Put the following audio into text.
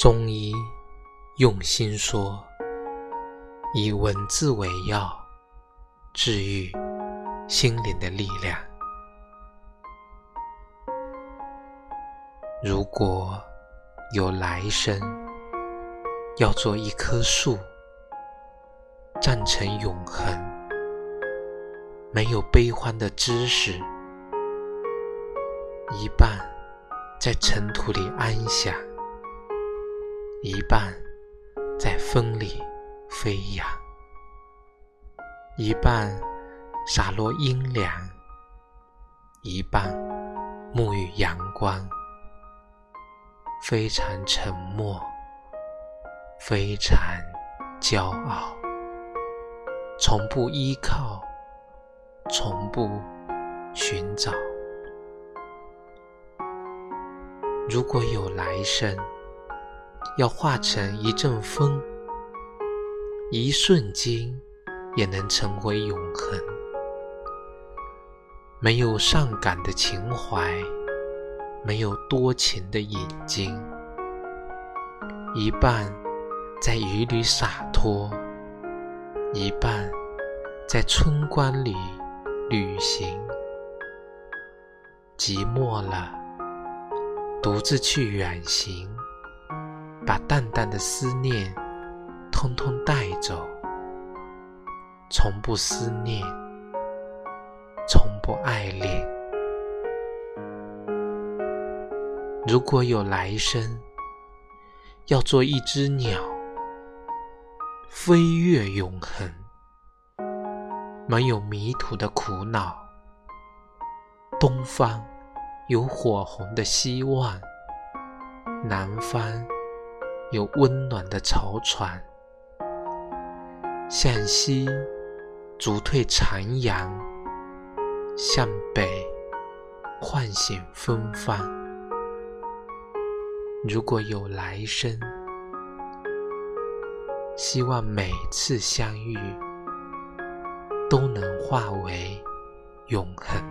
中医用心说，以文字为药，治愈心灵的力量。如果有来生，要做一棵树，站成永恒，没有悲欢的知识，一半在尘土里安详。一半在风里飞扬，一半洒落阴凉，一半沐浴阳光，非常沉默，非常骄傲，从不依靠，从不寻找。如果有来生。要化成一阵风，一瞬间也能成为永恒。没有上感的情怀，没有多情的眼睛，一半在雨里洒脱，一半在春光里旅行。寂寞了，独自去远行。把淡淡的思念通通带走，从不思念，从不爱恋。如果有来生，要做一只鸟，飞越永恒，没有迷途的苦恼。东方有火红的希望，南方。有温暖的潮船，向西逐退残阳，向北唤醒芬芳。如果有来生，希望每次相遇都能化为永恒。